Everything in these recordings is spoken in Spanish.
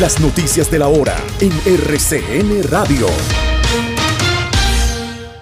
Las noticias de la hora en RCN Radio.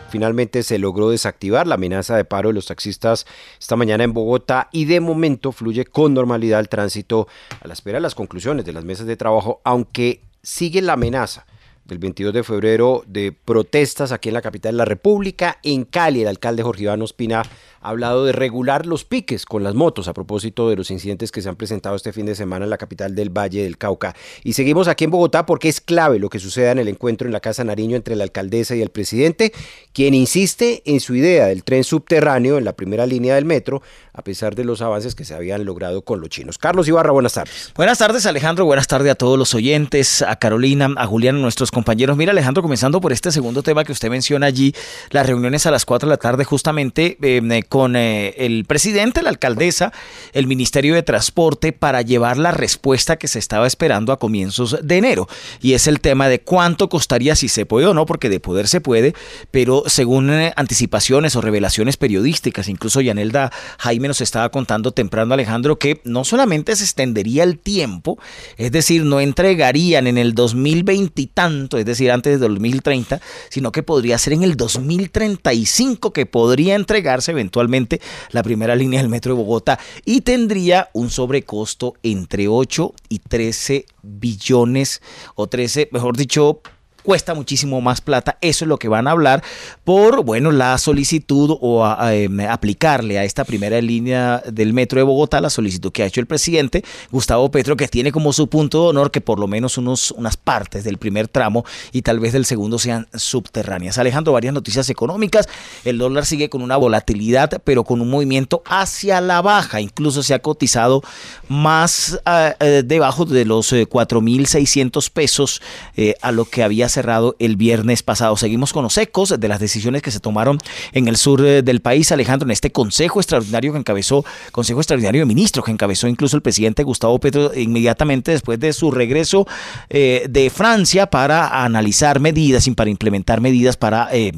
Finalmente se logró desactivar la amenaza de paro de los taxistas esta mañana en Bogotá y de momento fluye con normalidad el tránsito a la espera de las conclusiones de las mesas de trabajo, aunque sigue la amenaza del 22 de febrero de protestas aquí en la capital de la República. En Cali, el alcalde Jorge Iván Ospina ha hablado de regular los piques con las motos a propósito de los incidentes que se han presentado este fin de semana en la capital del Valle del Cauca. Y seguimos aquí en Bogotá porque es clave lo que suceda en el encuentro en la Casa Nariño entre la alcaldesa y el presidente, quien insiste en su idea del tren subterráneo en la primera línea del metro, a pesar de los avances que se habían logrado con los chinos. Carlos Ibarra, buenas tardes. Buenas tardes, Alejandro. Buenas tardes a todos los oyentes, a Carolina, a Julián, nuestros compañeros. Mira, Alejandro, comenzando por este segundo tema que usted menciona allí, las reuniones a las 4 de la tarde, justamente eh, con eh, el presidente, la alcaldesa, el Ministerio de Transporte para llevar la respuesta que se estaba esperando a comienzos de enero. Y es el tema de cuánto costaría si se puede o no, porque de poder se puede, pero según eh, anticipaciones o revelaciones periodísticas, incluso Yanelda Jaime nos estaba contando temprano, Alejandro, que no solamente se extendería el tiempo, es decir, no entregarían en el 2020 y tanto, es decir, antes del 2030, sino que podría ser en el 2035 que podría entregarse eventualmente la primera línea del metro de Bogotá y tendría un sobrecosto entre 8 y 13 billones o 13, mejor dicho, cuesta muchísimo más plata. Eso es lo que van a hablar por, bueno, la solicitud o em, aplicarle a esta primera línea del metro de Bogotá la solicitud que ha hecho el presidente Gustavo Petro, que tiene como su punto de honor que por lo menos unos, unas partes del primer tramo y tal vez del segundo sean subterráneas. Alejandro, varias noticias económicas. El dólar sigue con una volatilidad, pero con un movimiento hacia la baja. Incluso se ha cotizado más ah, eh, debajo de los 4.600 eh, pesos eh, a lo que había cerrado el viernes pasado. Seguimos con los ecos de las decisiones que se tomaron en el sur eh, del país, Alejandro, en este consejo extraordinario que encabezó, consejo extraordinario de ministros que encabezó incluso el presidente Gustavo Petro inmediatamente después de su regreso eh, de Francia para analizar medidas y para implementar medidas para eh,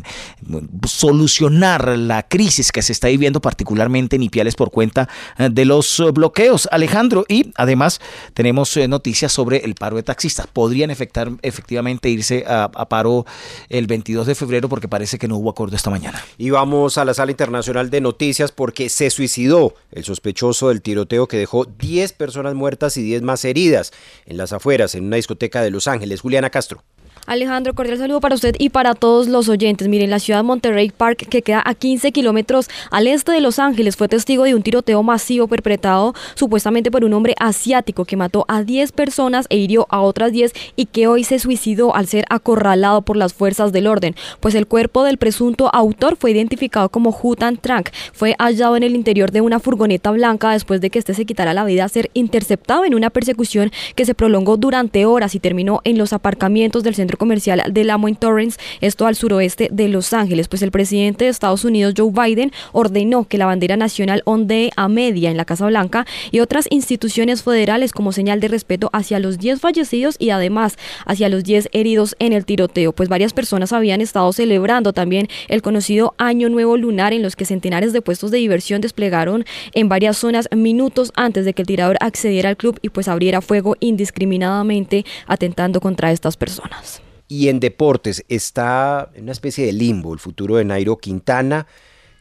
solucionar la crisis que se está viviendo particularmente en Ipiales por cuenta de los bloqueos, Alejandro. Y además tenemos noticias sobre el paro de taxistas. Podrían efectar, efectivamente irse a, paro el 22 de febrero porque parece que no hubo acuerdo esta mañana. Y vamos a la sala internacional de noticias porque se suicidó el sospechoso del tiroteo que dejó 10 personas muertas y 10 más heridas en las afueras, en una discoteca de Los Ángeles. Juliana Castro. Alejandro, cordial saludo para usted y para todos los oyentes. Miren, la ciudad de Monterrey Park, que queda a 15 kilómetros al este de Los Ángeles, fue testigo de un tiroteo masivo perpetrado supuestamente por un hombre asiático que mató a 10 personas e hirió a otras 10 y que hoy se suicidó al ser acorralado por las fuerzas del orden. Pues el cuerpo del presunto autor fue identificado como Hutan Trank. Fue hallado en el interior de una furgoneta blanca después de que este se quitara la vida a ser interceptado en una persecución que se prolongó durante horas y terminó en los aparcamientos del centro comercial de Lamo Torrance, esto al suroeste de Los Ángeles, pues el presidente de Estados Unidos, Joe Biden, ordenó que la bandera nacional ondee a media en la Casa Blanca y otras instituciones federales como señal de respeto hacia los 10 fallecidos y además hacia los 10 heridos en el tiroteo, pues varias personas habían estado celebrando también el conocido Año Nuevo Lunar en los que centenares de puestos de diversión desplegaron en varias zonas minutos antes de que el tirador accediera al club y pues abriera fuego indiscriminadamente atentando contra estas personas. Y en deportes está en una especie de limbo el futuro de Nairo Quintana.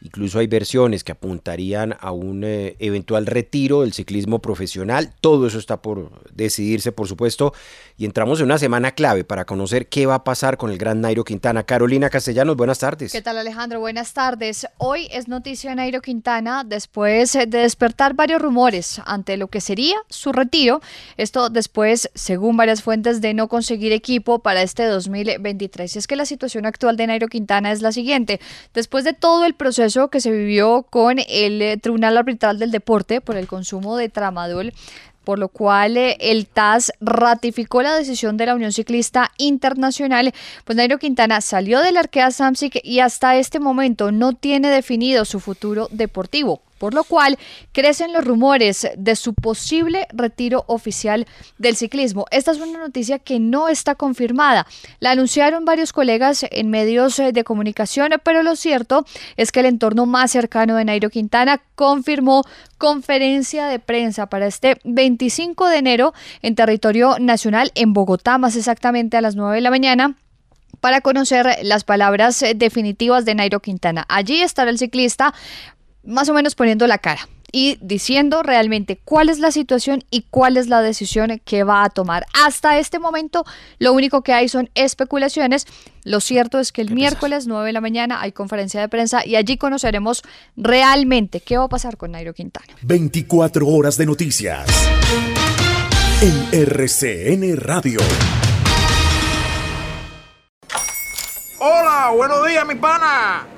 Incluso hay versiones que apuntarían a un eh, eventual retiro del ciclismo profesional. Todo eso está por decidirse, por supuesto. Y entramos en una semana clave para conocer qué va a pasar con el gran Nairo Quintana. Carolina Castellanos, buenas tardes. ¿Qué tal Alejandro? Buenas tardes. Hoy es noticia Nairo Quintana después de despertar varios rumores ante lo que sería su retiro. Esto después, según varias fuentes, de no conseguir equipo para este 2023. Y es que la situación actual de Nairo Quintana es la siguiente. Después de todo el proceso que se vivió con el eh, Tribunal Arbitral del Deporte por el consumo de tramadol, por lo cual eh, el TAS ratificó la decisión de la Unión Ciclista Internacional. Pues Nairo Quintana salió del Arkea Samsic y hasta este momento no tiene definido su futuro deportivo por lo cual crecen los rumores de su posible retiro oficial del ciclismo. Esta es una noticia que no está confirmada. La anunciaron varios colegas en medios eh, de comunicación, pero lo cierto es que el entorno más cercano de Nairo Quintana confirmó conferencia de prensa para este 25 de enero en territorio nacional en Bogotá, más exactamente a las 9 de la mañana para conocer las palabras eh, definitivas de Nairo Quintana. Allí estará el ciclista más o menos poniendo la cara y diciendo realmente cuál es la situación y cuál es la decisión que va a tomar. Hasta este momento lo único que hay son especulaciones. Lo cierto es que el miércoles 9 de la mañana hay conferencia de prensa y allí conoceremos realmente qué va a pasar con Nairo Quintana. 24 horas de noticias en RCN Radio. Hola, buenos días mi pana.